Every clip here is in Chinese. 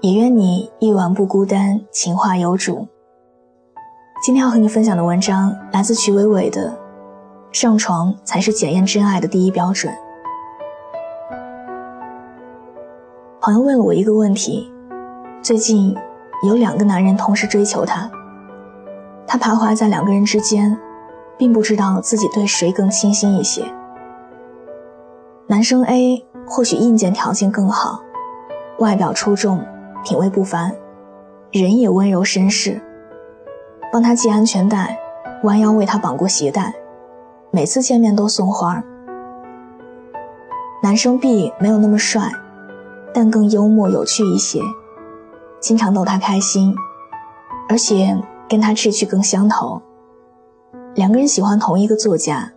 也愿你一晚不孤单，情话有主。今天要和你分享的文章来自曲伟伟的《上床才是检验真爱的第一标准》。朋友问了我一个问题：最近有两个男人同时追求她，她徘徊在两个人之间，并不知道自己对谁更倾心一些。男生 A 或许硬件条件更好，外表出众。品味不凡，人也温柔绅士。帮他系安全带，弯腰为他绑过鞋带，每次见面都送花。男生 B 没有那么帅，但更幽默有趣一些，经常逗他开心，而且跟他志趣更相投。两个人喜欢同一个作家，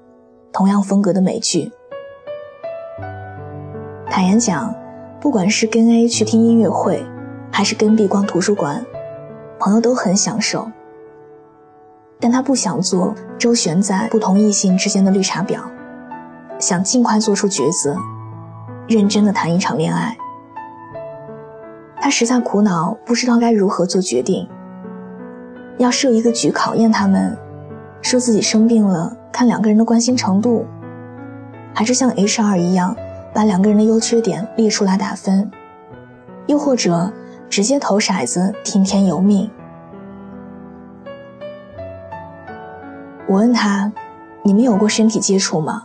同样风格的美剧。坦言讲，不管是跟 A 去听音乐会。还是跟壁光图书馆，朋友都很享受。但他不想做周旋在不同异性之间的绿茶婊，想尽快做出抉择，认真的谈一场恋爱。他实在苦恼，不知道该如何做决定。要设一个局考验他们，说自己生病了，看两个人的关心程度，还是像 HR 一样，把两个人的优缺点列出来打分，又或者。直接投骰子，听天由命。我问他：“你们有过身体接触吗？”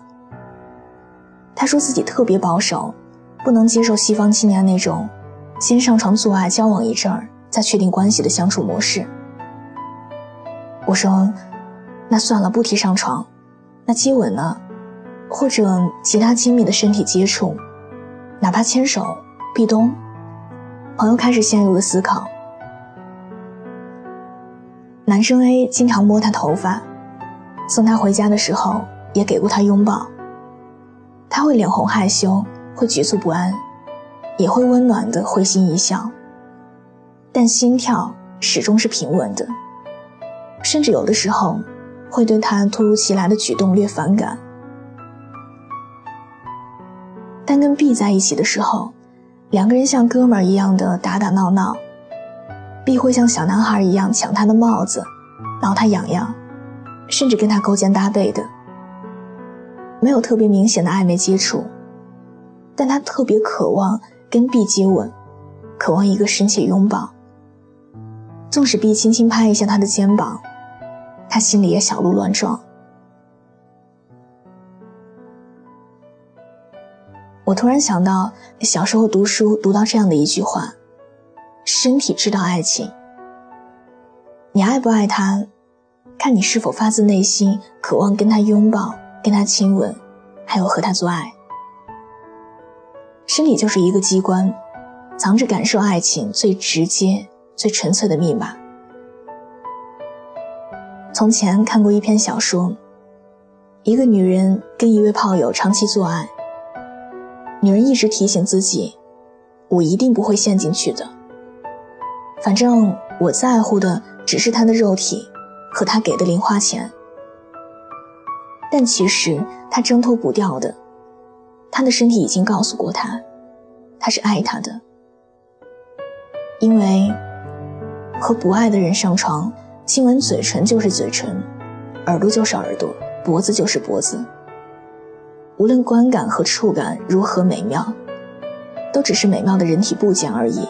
他说自己特别保守，不能接受西方青年那种先上床做爱、交往一阵儿再确定关系的相处模式。我说：“那算了，不提上床，那接吻呢？或者其他亲密的身体接触，哪怕牵手、壁咚。”朋友开始陷入了思考。男生 A 经常摸她头发，送她回家的时候也给过她拥抱。他会脸红害羞，会局促不安，也会温暖的会心一笑。但心跳始终是平稳的，甚至有的时候会对他突如其来的举动略反感。但跟 B 在一起的时候。两个人像哥们儿一样的打打闹闹，B 会像小男孩一样抢他的帽子，挠他痒痒，甚至跟他勾肩搭背的。没有特别明显的暧昧接触，但他特别渴望跟 B 接吻，渴望一个深切拥抱。纵使 B 轻轻拍一下他的肩膀，他心里也小鹿乱撞。我突然想到，小时候读书读到这样的一句话：“身体知道爱情。你爱不爱他，看你是否发自内心渴望跟他拥抱、跟他亲吻，还有和他做爱。身体就是一个机关，藏着感受爱情最直接、最纯粹的密码。”从前看过一篇小说，一个女人跟一位炮友长期做爱。女人一直提醒自己：“我一定不会陷进去的。反正我在乎的只是他的肉体和他给的零花钱。”但其实他挣脱不掉的，他的身体已经告诉过他，他是爱他的。因为和不爱的人上床，亲吻嘴唇就是嘴唇，耳朵就是耳朵，脖子就是脖子。无论观感和触感如何美妙，都只是美妙的人体部件而已。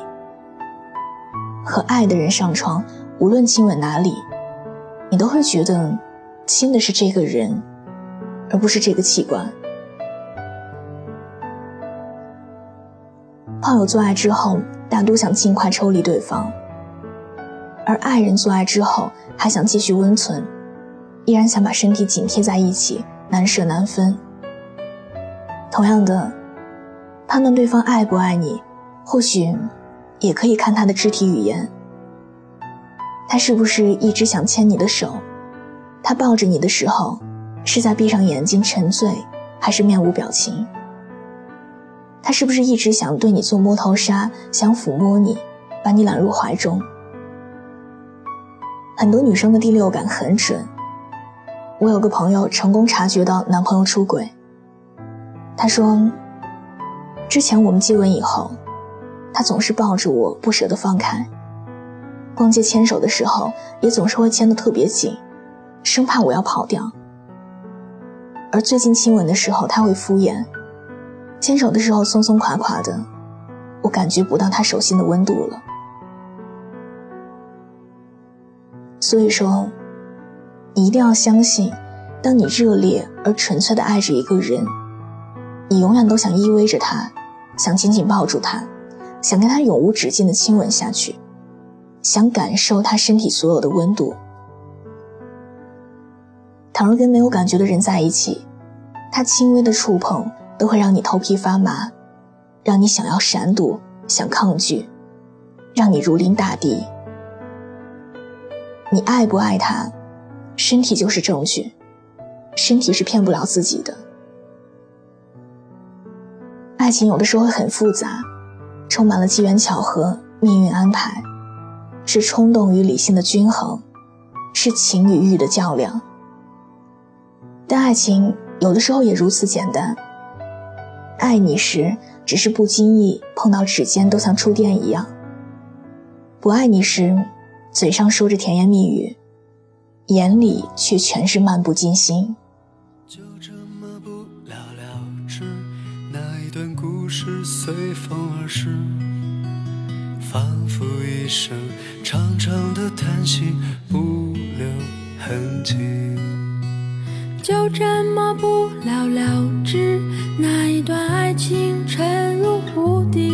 和爱的人上床，无论亲吻哪里，你都会觉得亲的是这个人，而不是这个器官。炮友做爱之后，大多想尽快抽离对方；而爱人做爱之后，还想继续温存，依然想把身体紧贴在一起，难舍难分。同样的，判断对方爱不爱你，或许也可以看他的肢体语言。他是不是一直想牵你的手？他抱着你的时候，是在闭上眼睛沉醉，还是面无表情？他是不是一直想对你做摸头杀，想抚摸你，把你揽入怀中？很多女生的第六感很准。我有个朋友成功察觉到男朋友出轨。他说，之前我们接吻以后，他总是抱着我不舍得放开。逛街牵手的时候，也总是会牵得特别紧，生怕我要跑掉。而最近亲吻的时候，他会敷衍；牵手的时候松松垮垮的，我感觉不到他手心的温度了。所以说，你一定要相信，当你热烈而纯粹的爱着一个人，你永远都想依偎着他，想紧紧抱住他，想跟他永无止境的亲吻下去。想感受他身体所有的温度。倘若跟没有感觉的人在一起，他轻微的触碰都会让你头皮发麻，让你想要闪躲、想抗拒，让你如临大敌。你爱不爱他，身体就是证据，身体是骗不了自己的。爱情有的时候会很复杂，充满了机缘巧合、命运安排。是冲动与理性的均衡，是情与欲的较量。但爱情有的时候也如此简单。爱你时，只是不经意碰到指尖都像触电一样；不爱你时，嘴上说着甜言蜜语，眼里却全是漫不经心。就这么不了了一段故事随风而逝。仿佛一声长长的叹息，不留痕迹。就这么不了了之，那一段爱情沉入湖底，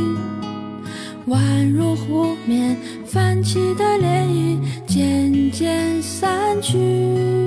宛如湖面泛起的涟漪，渐渐散去。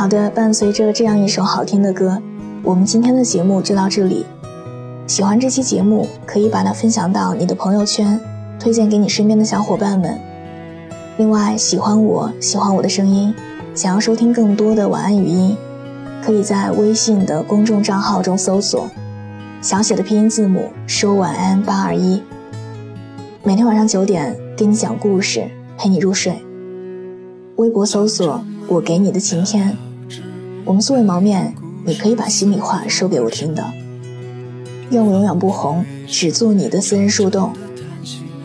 好的，伴随着这样一首好听的歌，我们今天的节目就到这里。喜欢这期节目，可以把它分享到你的朋友圈，推荐给你身边的小伙伴们。另外，喜欢我喜欢我的声音，想要收听更多的晚安语音，可以在微信的公众账号中搜索小写的拼音字母说晚安八二一。每天晚上九点给你讲故事，陪你入睡。微博搜索我给你的晴天，我们素未谋面，你可以把心里话说给我听的。愿我永远不红，只做你的私人树洞。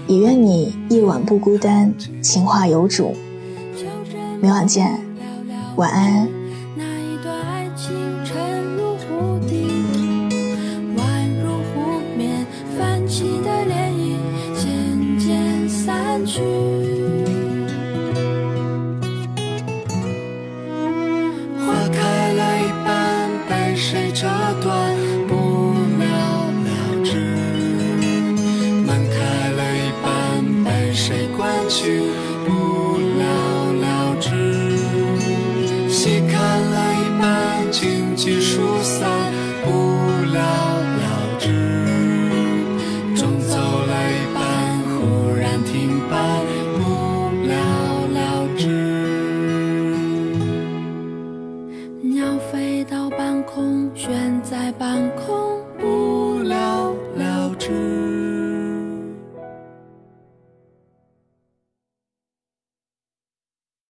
也愿你夜晚不孤单，情话有主。明晚见，晚安。